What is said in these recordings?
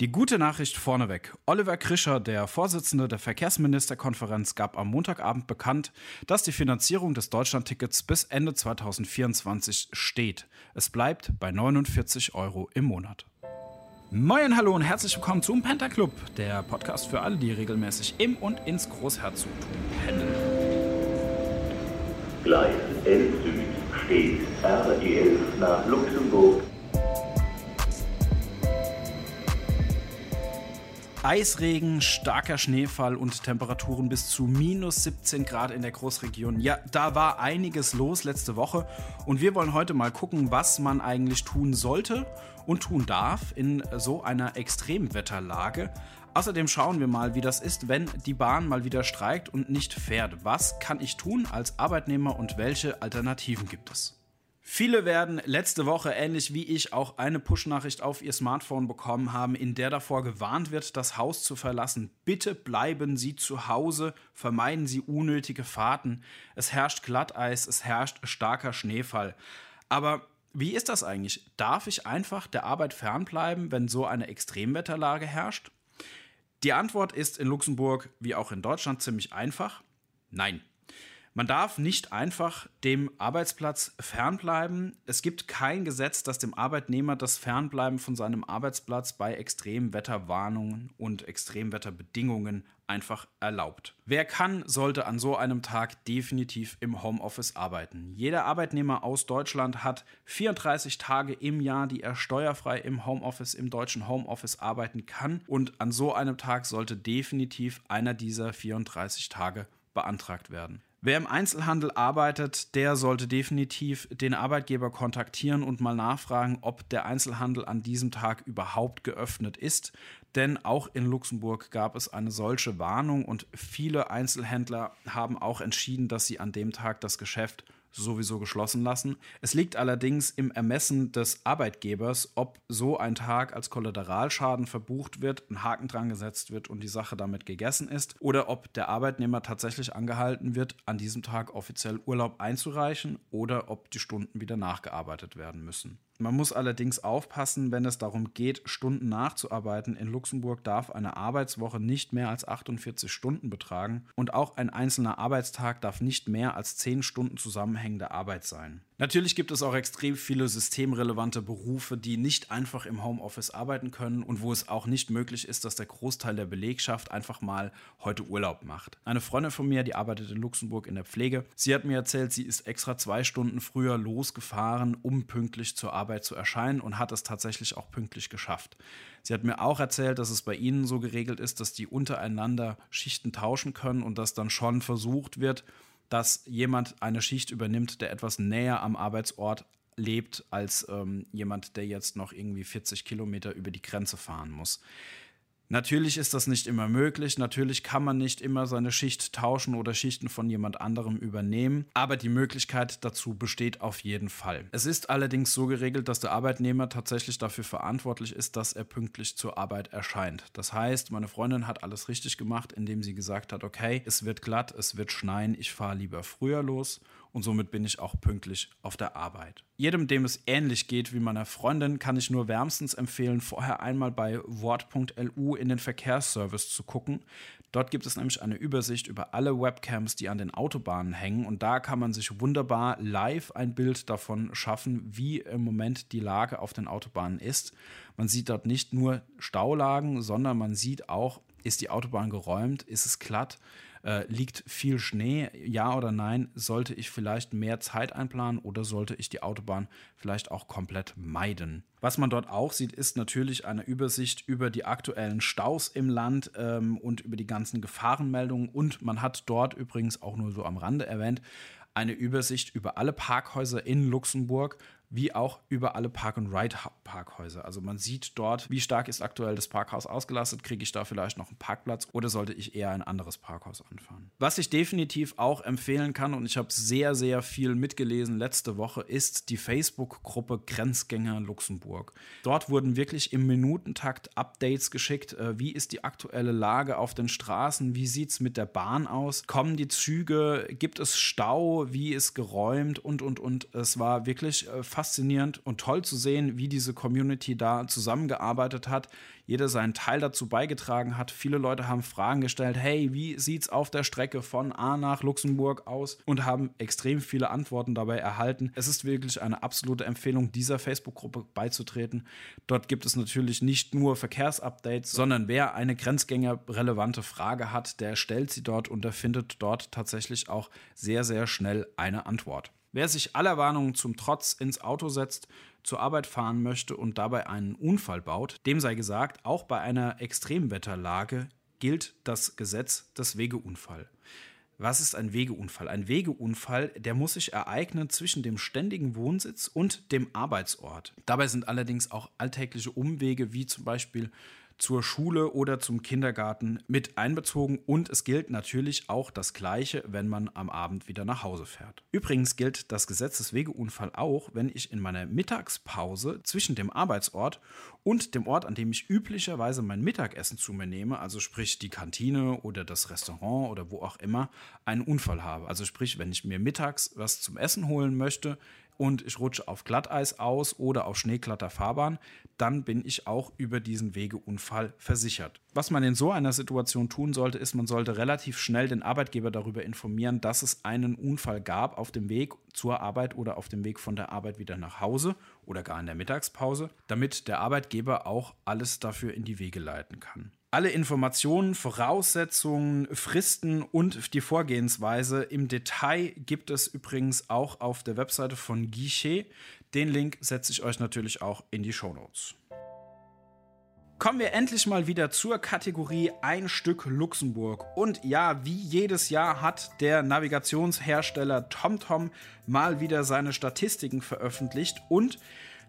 Die gute Nachricht vorneweg. Oliver Krischer, der Vorsitzende der Verkehrsministerkonferenz, gab am Montagabend bekannt, dass die Finanzierung des Deutschlandtickets bis Ende 2024 steht. Es bleibt bei 49 Euro im Monat. Moin, hallo und herzlich willkommen zum Penta Club, der Podcast für alle, die regelmäßig im und ins Großherzogtum pendeln. Gleis 11 Süd steht RE11 nach Luxemburg. Eisregen, starker Schneefall und Temperaturen bis zu minus 17 Grad in der Großregion. Ja, da war einiges los letzte Woche und wir wollen heute mal gucken, was man eigentlich tun sollte und tun darf in so einer Extremwetterlage. Außerdem schauen wir mal, wie das ist, wenn die Bahn mal wieder streikt und nicht fährt. Was kann ich tun als Arbeitnehmer und welche Alternativen gibt es? Viele werden letzte Woche, ähnlich wie ich, auch eine Push-Nachricht auf ihr Smartphone bekommen haben, in der davor gewarnt wird, das Haus zu verlassen. Bitte bleiben Sie zu Hause, vermeiden Sie unnötige Fahrten. Es herrscht Glatteis, es herrscht starker Schneefall. Aber wie ist das eigentlich? Darf ich einfach der Arbeit fernbleiben, wenn so eine Extremwetterlage herrscht? Die Antwort ist in Luxemburg wie auch in Deutschland ziemlich einfach. Nein. Man darf nicht einfach dem Arbeitsplatz fernbleiben. Es gibt kein Gesetz, das dem Arbeitnehmer das Fernbleiben von seinem Arbeitsplatz bei Extremwetterwarnungen und Extremwetterbedingungen einfach erlaubt. Wer kann, sollte an so einem Tag definitiv im Homeoffice arbeiten. Jeder Arbeitnehmer aus Deutschland hat 34 Tage im Jahr, die er steuerfrei im Homeoffice, im deutschen Homeoffice arbeiten kann. Und an so einem Tag sollte definitiv einer dieser 34 Tage beantragt werden. Wer im Einzelhandel arbeitet, der sollte definitiv den Arbeitgeber kontaktieren und mal nachfragen, ob der Einzelhandel an diesem Tag überhaupt geöffnet ist. Denn auch in Luxemburg gab es eine solche Warnung und viele Einzelhändler haben auch entschieden, dass sie an dem Tag das Geschäft sowieso geschlossen lassen. Es liegt allerdings im Ermessen des Arbeitgebers, ob so ein Tag als Kollateralschaden verbucht wird, ein Haken dran gesetzt wird und die Sache damit gegessen ist, oder ob der Arbeitnehmer tatsächlich angehalten wird, an diesem Tag offiziell Urlaub einzureichen oder ob die Stunden wieder nachgearbeitet werden müssen. Man muss allerdings aufpassen, wenn es darum geht, Stunden nachzuarbeiten. In Luxemburg darf eine Arbeitswoche nicht mehr als 48 Stunden betragen und auch ein einzelner Arbeitstag darf nicht mehr als 10 Stunden zusammenhängende Arbeit sein. Natürlich gibt es auch extrem viele systemrelevante Berufe, die nicht einfach im Homeoffice arbeiten können und wo es auch nicht möglich ist, dass der Großteil der Belegschaft einfach mal heute Urlaub macht. Eine Freundin von mir, die arbeitet in Luxemburg in der Pflege, sie hat mir erzählt, sie ist extra zwei Stunden früher losgefahren, um pünktlich zur Arbeit zu erscheinen und hat es tatsächlich auch pünktlich geschafft. Sie hat mir auch erzählt, dass es bei ihnen so geregelt ist, dass die untereinander Schichten tauschen können und dass dann schon versucht wird, dass jemand eine Schicht übernimmt, der etwas näher am Arbeitsort lebt, als ähm, jemand, der jetzt noch irgendwie 40 Kilometer über die Grenze fahren muss. Natürlich ist das nicht immer möglich, natürlich kann man nicht immer seine Schicht tauschen oder Schichten von jemand anderem übernehmen, aber die Möglichkeit dazu besteht auf jeden Fall. Es ist allerdings so geregelt, dass der Arbeitnehmer tatsächlich dafür verantwortlich ist, dass er pünktlich zur Arbeit erscheint. Das heißt, meine Freundin hat alles richtig gemacht, indem sie gesagt hat, okay, es wird glatt, es wird schneien, ich fahre lieber früher los und somit bin ich auch pünktlich auf der Arbeit. Jedem, dem es ähnlich geht wie meiner Freundin, kann ich nur wärmstens empfehlen, vorher einmal bei wort.lu in den Verkehrsservice zu gucken. Dort gibt es nämlich eine Übersicht über alle Webcams, die an den Autobahnen hängen und da kann man sich wunderbar live ein Bild davon schaffen, wie im Moment die Lage auf den Autobahnen ist. Man sieht dort nicht nur Staulagen, sondern man sieht auch, ist die Autobahn geräumt, ist es glatt, äh, liegt viel Schnee? Ja oder nein? Sollte ich vielleicht mehr Zeit einplanen oder sollte ich die Autobahn vielleicht auch komplett meiden? Was man dort auch sieht, ist natürlich eine Übersicht über die aktuellen Staus im Land ähm, und über die ganzen Gefahrenmeldungen. Und man hat dort übrigens auch nur so am Rande erwähnt, eine Übersicht über alle Parkhäuser in Luxemburg wie auch über alle Park-and-Ride-Parkhäuser. Also man sieht dort, wie stark ist aktuell das Parkhaus ausgelastet, kriege ich da vielleicht noch einen Parkplatz oder sollte ich eher ein anderes Parkhaus anfahren. Was ich definitiv auch empfehlen kann, und ich habe sehr, sehr viel mitgelesen letzte Woche, ist die Facebook-Gruppe Grenzgänger Luxemburg. Dort wurden wirklich im Minutentakt Updates geschickt. Äh, wie ist die aktuelle Lage auf den Straßen? Wie sieht es mit der Bahn aus? Kommen die Züge? Gibt es Stau? Wie ist geräumt? Und, und, und. Es war wirklich äh, fast faszinierend und toll zu sehen, wie diese Community da zusammengearbeitet hat, jeder seinen Teil dazu beigetragen hat. Viele Leute haben Fragen gestellt, hey, wie sieht's auf der Strecke von A nach Luxemburg aus und haben extrem viele Antworten dabei erhalten. Es ist wirklich eine absolute Empfehlung, dieser Facebook-Gruppe beizutreten. Dort gibt es natürlich nicht nur Verkehrsupdates, sondern wer eine grenzgängerrelevante Frage hat, der stellt sie dort und der findet dort tatsächlich auch sehr, sehr schnell eine Antwort. Wer sich aller Warnungen zum Trotz ins Auto setzt, zur Arbeit fahren möchte und dabei einen Unfall baut, dem sei gesagt, auch bei einer Extremwetterlage gilt das Gesetz des Wegeunfall. Was ist ein Wegeunfall? Ein Wegeunfall, der muss sich ereignen zwischen dem ständigen Wohnsitz und dem Arbeitsort. Dabei sind allerdings auch alltägliche Umwege wie zum Beispiel zur Schule oder zum Kindergarten mit einbezogen und es gilt natürlich auch das Gleiche, wenn man am Abend wieder nach Hause fährt. Übrigens gilt das Gesetzeswegeunfall auch, wenn ich in meiner Mittagspause zwischen dem Arbeitsort und dem Ort, an dem ich üblicherweise mein Mittagessen zu mir nehme, also sprich die Kantine oder das Restaurant oder wo auch immer, einen Unfall habe. Also sprich, wenn ich mir mittags was zum Essen holen möchte, und ich rutsche auf Glatteis aus oder auf schneeglatter Fahrbahn, dann bin ich auch über diesen Wegeunfall versichert. Was man in so einer Situation tun sollte, ist, man sollte relativ schnell den Arbeitgeber darüber informieren, dass es einen Unfall gab auf dem Weg zur Arbeit oder auf dem Weg von der Arbeit wieder nach Hause oder gar in der Mittagspause, damit der Arbeitgeber auch alles dafür in die Wege leiten kann. Alle Informationen, Voraussetzungen, Fristen und die Vorgehensweise im Detail gibt es übrigens auch auf der Webseite von Guichet. Den Link setze ich euch natürlich auch in die Show Notes. Kommen wir endlich mal wieder zur Kategorie Ein Stück Luxemburg. Und ja, wie jedes Jahr hat der Navigationshersteller TomTom mal wieder seine Statistiken veröffentlicht und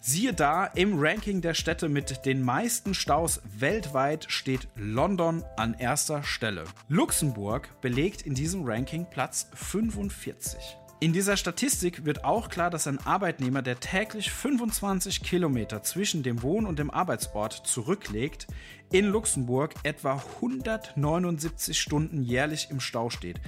Siehe da, im Ranking der Städte mit den meisten Staus weltweit steht London an erster Stelle. Luxemburg belegt in diesem Ranking Platz 45. In dieser Statistik wird auch klar, dass ein Arbeitnehmer, der täglich 25 Kilometer zwischen dem Wohn- und dem Arbeitsort zurücklegt, in Luxemburg etwa 179 Stunden jährlich im Stau steht.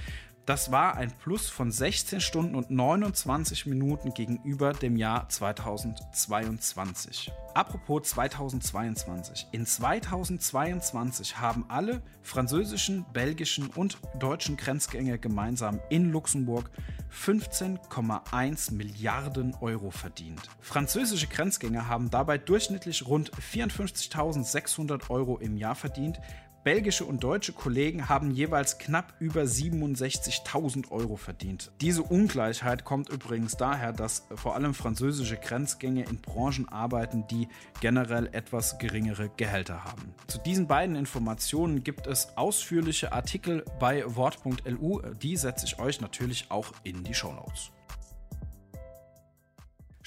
Das war ein Plus von 16 Stunden und 29 Minuten gegenüber dem Jahr 2022. Apropos 2022. In 2022 haben alle französischen, belgischen und deutschen Grenzgänger gemeinsam in Luxemburg 15,1 Milliarden Euro verdient. Französische Grenzgänger haben dabei durchschnittlich rund 54.600 Euro im Jahr verdient, Belgische und deutsche Kollegen haben jeweils knapp über 67.000 Euro verdient. Diese Ungleichheit kommt übrigens daher, dass vor allem französische Grenzgänge in Branchen arbeiten, die generell etwas geringere Gehälter haben. Zu diesen beiden Informationen gibt es ausführliche Artikel bei wort.lu, die setze ich euch natürlich auch in die Show Notes.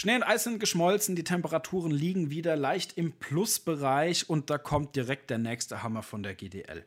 Schnee und Eis sind geschmolzen, die Temperaturen liegen wieder leicht im Plusbereich und da kommt direkt der nächste Hammer von der GDL.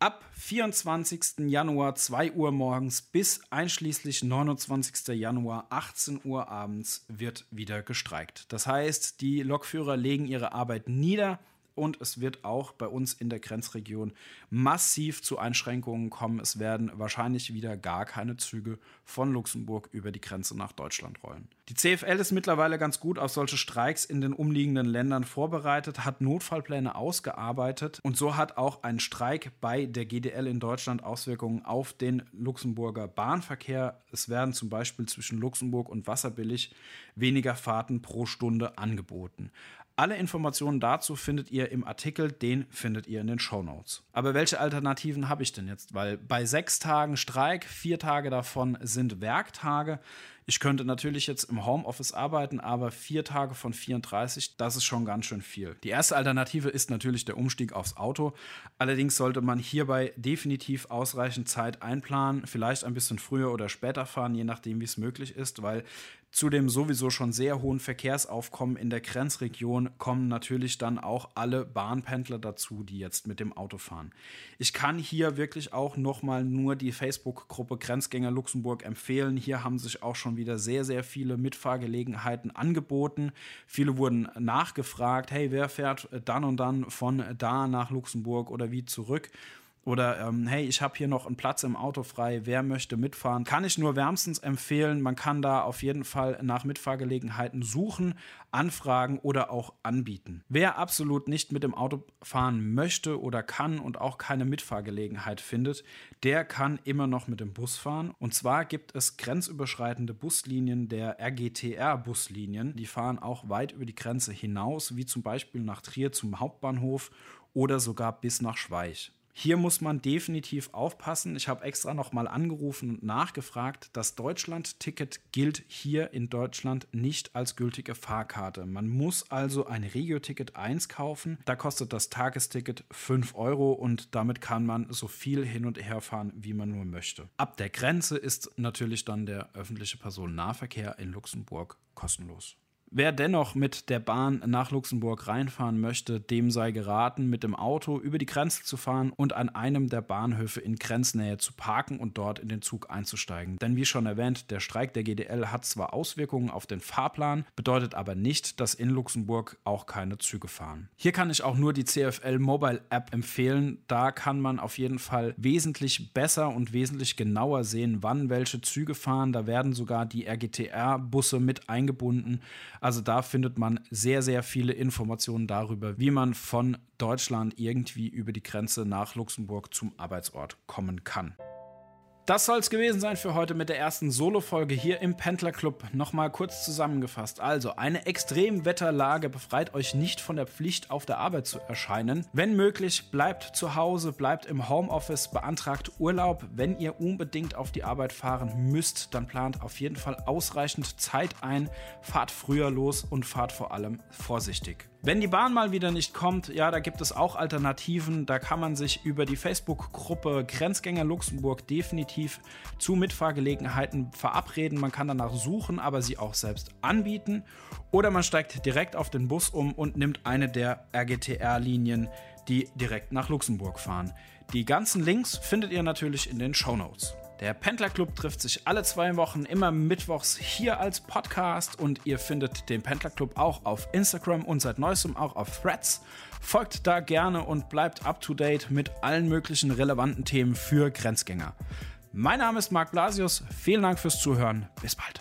Ab 24. Januar 2 Uhr morgens bis einschließlich 29. Januar 18 Uhr abends wird wieder gestreikt. Das heißt, die Lokführer legen ihre Arbeit nieder, und es wird auch bei uns in der Grenzregion massiv zu Einschränkungen kommen. Es werden wahrscheinlich wieder gar keine Züge von Luxemburg über die Grenze nach Deutschland rollen. Die CFL ist mittlerweile ganz gut auf solche Streiks in den umliegenden Ländern vorbereitet, hat Notfallpläne ausgearbeitet und so hat auch ein Streik bei der GDL in Deutschland Auswirkungen auf den Luxemburger Bahnverkehr. Es werden zum Beispiel zwischen Luxemburg und Wasserbillig weniger Fahrten pro Stunde angeboten. Alle Informationen dazu findet ihr im Artikel, den findet ihr in den Show Notes. Aber welche Alternativen habe ich denn jetzt? Weil bei sechs Tagen Streik, vier Tage davon sind Werktage. Ich könnte natürlich jetzt im Homeoffice arbeiten, aber vier Tage von 34, das ist schon ganz schön viel. Die erste Alternative ist natürlich der Umstieg aufs Auto. Allerdings sollte man hierbei definitiv ausreichend Zeit einplanen, vielleicht ein bisschen früher oder später fahren, je nachdem, wie es möglich ist, weil zu dem sowieso schon sehr hohen Verkehrsaufkommen in der Grenzregion kommen natürlich dann auch alle Bahnpendler dazu, die jetzt mit dem Auto fahren. Ich kann hier wirklich auch nochmal nur die Facebook-Gruppe Grenzgänger Luxemburg empfehlen. Hier haben sich auch schon wieder sehr, sehr viele Mitfahrgelegenheiten angeboten. Viele wurden nachgefragt, hey, wer fährt dann und dann von da nach Luxemburg oder wie zurück? Oder ähm, hey, ich habe hier noch einen Platz im Auto frei, wer möchte mitfahren, kann ich nur wärmstens empfehlen. Man kann da auf jeden Fall nach Mitfahrgelegenheiten suchen, anfragen oder auch anbieten. Wer absolut nicht mit dem Auto fahren möchte oder kann und auch keine Mitfahrgelegenheit findet, der kann immer noch mit dem Bus fahren. Und zwar gibt es grenzüberschreitende Buslinien der RGTR-Buslinien. Die fahren auch weit über die Grenze hinaus, wie zum Beispiel nach Trier zum Hauptbahnhof oder sogar bis nach Schweich. Hier muss man definitiv aufpassen. Ich habe extra nochmal angerufen und nachgefragt. Das Deutschland-Ticket gilt hier in Deutschland nicht als gültige Fahrkarte. Man muss also ein Regio-Ticket 1 kaufen. Da kostet das Tagesticket 5 Euro und damit kann man so viel hin und her fahren, wie man nur möchte. Ab der Grenze ist natürlich dann der öffentliche Personennahverkehr in Luxemburg kostenlos. Wer dennoch mit der Bahn nach Luxemburg reinfahren möchte, dem sei geraten, mit dem Auto über die Grenze zu fahren und an einem der Bahnhöfe in Grenznähe zu parken und dort in den Zug einzusteigen. Denn wie schon erwähnt, der Streik der GDL hat zwar Auswirkungen auf den Fahrplan, bedeutet aber nicht, dass in Luxemburg auch keine Züge fahren. Hier kann ich auch nur die CFL Mobile App empfehlen. Da kann man auf jeden Fall wesentlich besser und wesentlich genauer sehen, wann welche Züge fahren. Da werden sogar die RGTR-Busse mit eingebunden. Also da findet man sehr, sehr viele Informationen darüber, wie man von Deutschland irgendwie über die Grenze nach Luxemburg zum Arbeitsort kommen kann. Das soll es gewesen sein für heute mit der ersten Solo-Folge hier im Pendler Club. Nochmal kurz zusammengefasst. Also, eine Extremwetterlage befreit euch nicht von der Pflicht, auf der Arbeit zu erscheinen. Wenn möglich, bleibt zu Hause, bleibt im Homeoffice, beantragt Urlaub. Wenn ihr unbedingt auf die Arbeit fahren müsst, dann plant auf jeden Fall ausreichend Zeit ein, fahrt früher los und fahrt vor allem vorsichtig. Wenn die Bahn mal wieder nicht kommt, ja, da gibt es auch Alternativen. Da kann man sich über die Facebook-Gruppe Grenzgänger Luxemburg definitiv zu Mitfahrgelegenheiten verabreden. Man kann danach suchen, aber sie auch selbst anbieten. Oder man steigt direkt auf den Bus um und nimmt eine der RGTR-Linien, die direkt nach Luxemburg fahren. Die ganzen Links findet ihr natürlich in den Show Notes. Der Pendlerclub trifft sich alle zwei Wochen immer mittwochs hier als Podcast und ihr findet den Pendlerclub auch auf Instagram und seit neuestem auch auf Threads. Folgt da gerne und bleibt up to date mit allen möglichen relevanten Themen für Grenzgänger. Mein Name ist Marc Blasius. Vielen Dank fürs Zuhören. Bis bald.